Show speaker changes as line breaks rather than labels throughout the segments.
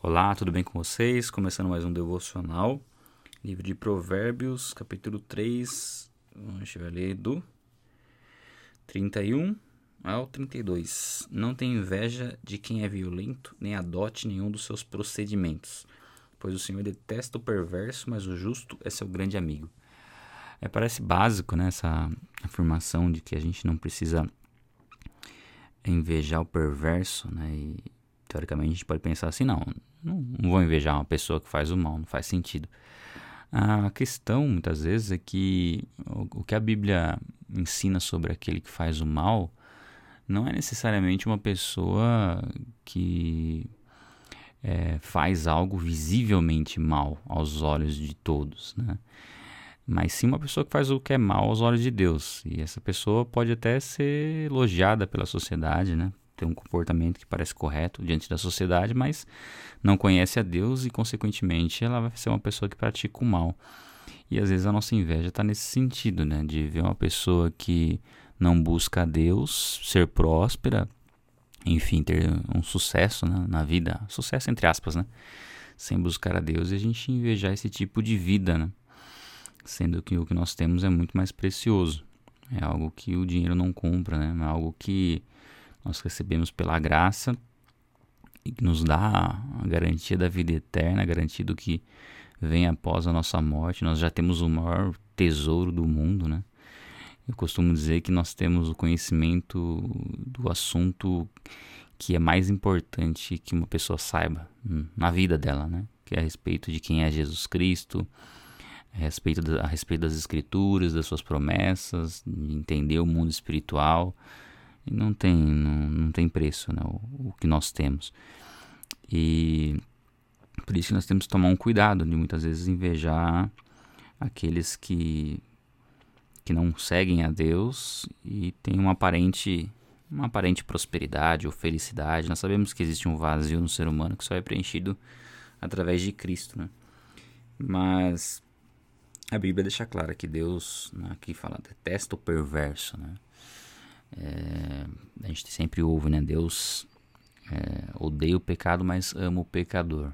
Olá, tudo bem com vocês? Começando mais um devocional. Livro de Provérbios, capítulo 3. A gente vai ler do 31 ao 32. Não tenha inveja de quem é violento, nem adote nenhum dos seus procedimentos, pois o Senhor detesta o perverso, mas o justo é seu grande amigo. É, parece básico né, essa afirmação de que a gente não precisa invejar o perverso, né? E teoricamente a gente pode pensar assim, não, não, vou invejar uma pessoa que faz o mal, não faz sentido. A questão, muitas vezes, é que o, o que a Bíblia ensina sobre aquele que faz o mal não é necessariamente uma pessoa que é, faz algo visivelmente mal aos olhos de todos, né? Mas sim uma pessoa que faz o que é mal aos olhos de Deus. E essa pessoa pode até ser elogiada pela sociedade, né? Ter um comportamento que parece correto diante da sociedade, mas não conhece a Deus e, consequentemente, ela vai ser uma pessoa que pratica o mal. E às vezes a nossa inveja está nesse sentido, né? De ver uma pessoa que não busca a Deus, ser próspera, enfim, ter um sucesso né, na vida, sucesso entre aspas, né? Sem buscar a Deus e a gente invejar esse tipo de vida, né? Sendo que o que nós temos é muito mais precioso. É algo que o dinheiro não compra, né? É algo que nós recebemos pela graça e que nos dá a garantia da vida eterna, a garantia do que vem após a nossa morte. Nós já temos o maior tesouro do mundo, né? Eu costumo dizer que nós temos o conhecimento do assunto que é mais importante que uma pessoa saiba hum, na vida dela, né? Que é a respeito de quem é Jesus Cristo, a respeito, a respeito das Escrituras, das suas promessas, de entender o mundo espiritual, e não tem, não, não tem preço né, o, o que nós temos. E por isso que nós temos que tomar um cuidado de muitas vezes invejar aqueles que, que não seguem a Deus e têm uma aparente, uma aparente prosperidade ou felicidade. Nós sabemos que existe um vazio no ser humano que só é preenchido através de Cristo. Né? Mas a Bíblia deixa clara que Deus, né, aqui fala, detesta o perverso. Né? É, a gente sempre ouve, né? Deus é, odeia o pecado, mas ama o pecador.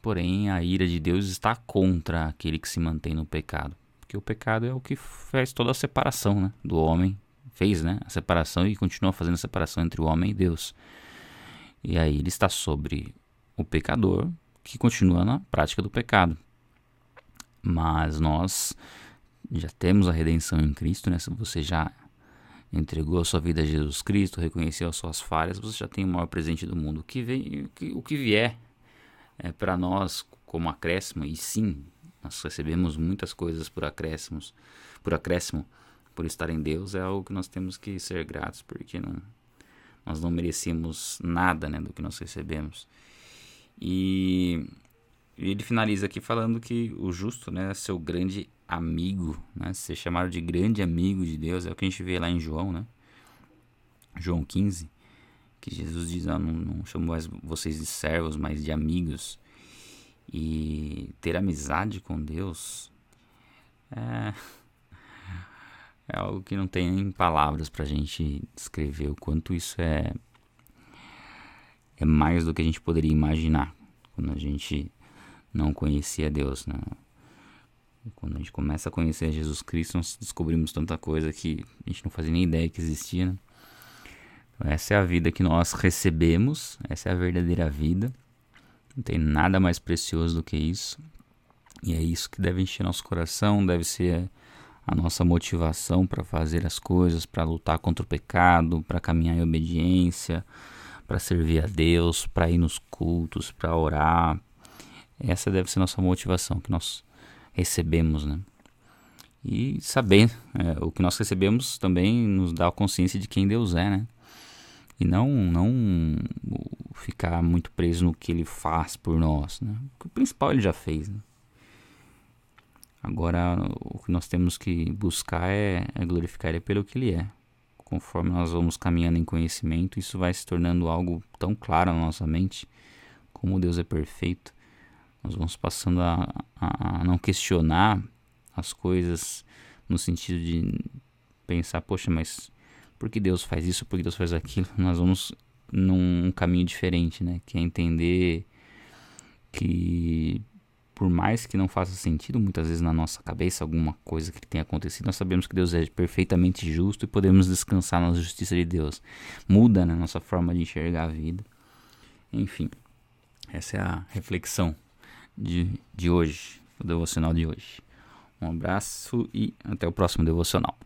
Porém, a ira de Deus está contra aquele que se mantém no pecado. Porque o pecado é o que faz toda a separação né, do homem. Fez né, a separação e continua fazendo a separação entre o homem e Deus. E aí ele está sobre o pecador que continua na prática do pecado. Mas nós já temos a redenção em Cristo, né? Se você já entregou a sua vida a Jesus Cristo, reconheceu as suas falhas, você já tem o maior presente do mundo. O que, vem, o que, o que vier é, para nós como acréscimo, e sim, nós recebemos muitas coisas por acréscimos, por acréscimo, por estar em Deus, é algo que nós temos que ser gratos, porque não, nós não merecíamos nada né, do que nós recebemos. E ele finaliza aqui falando que o justo né, é seu grande amigo, né? Ser chamado de grande amigo de Deus é o que a gente vê lá em João, né? João 15, que Jesus diz: ah, não, não chamo mais vocês de servos, mas de amigos. E ter amizade com Deus é, é algo que não tem nem palavras para a gente descrever o quanto isso é, é mais do que a gente poderia imaginar quando a gente não conhecia Deus, né? Quando a gente começa a conhecer Jesus Cristo, nós descobrimos tanta coisa que a gente não fazia nem ideia que existia. Né? Então, essa é a vida que nós recebemos, essa é a verdadeira vida. Não tem nada mais precioso do que isso. E é isso que deve encher nosso coração, deve ser a nossa motivação para fazer as coisas, para lutar contra o pecado, para caminhar em obediência, para servir a Deus, para ir nos cultos, para orar. Essa deve ser nossa motivação, que nós recebemos, né? E saber é, o que nós recebemos também nos dá a consciência de quem Deus é, né? E não, não ficar muito preso no que Ele faz por nós, né? o principal Ele já fez, né? Agora, o que nós temos que buscar é, é glorificar Ele pelo que Ele é. Conforme nós vamos caminhando em conhecimento, isso vai se tornando algo tão claro na nossa mente, como Deus é perfeito, nós vamos passando a, a, não questionar as coisas no sentido de pensar, poxa, mas por que Deus faz isso, por que Deus faz aquilo? Nós vamos num caminho diferente, né? Que é entender que por mais que não faça sentido muitas vezes na nossa cabeça alguma coisa que tenha acontecido, nós sabemos que Deus é perfeitamente justo e podemos descansar na justiça de Deus. Muda né, nossa forma de enxergar a vida. Enfim, essa é a reflexão de, de hoje, o devocional de hoje. Um abraço e até o próximo devocional.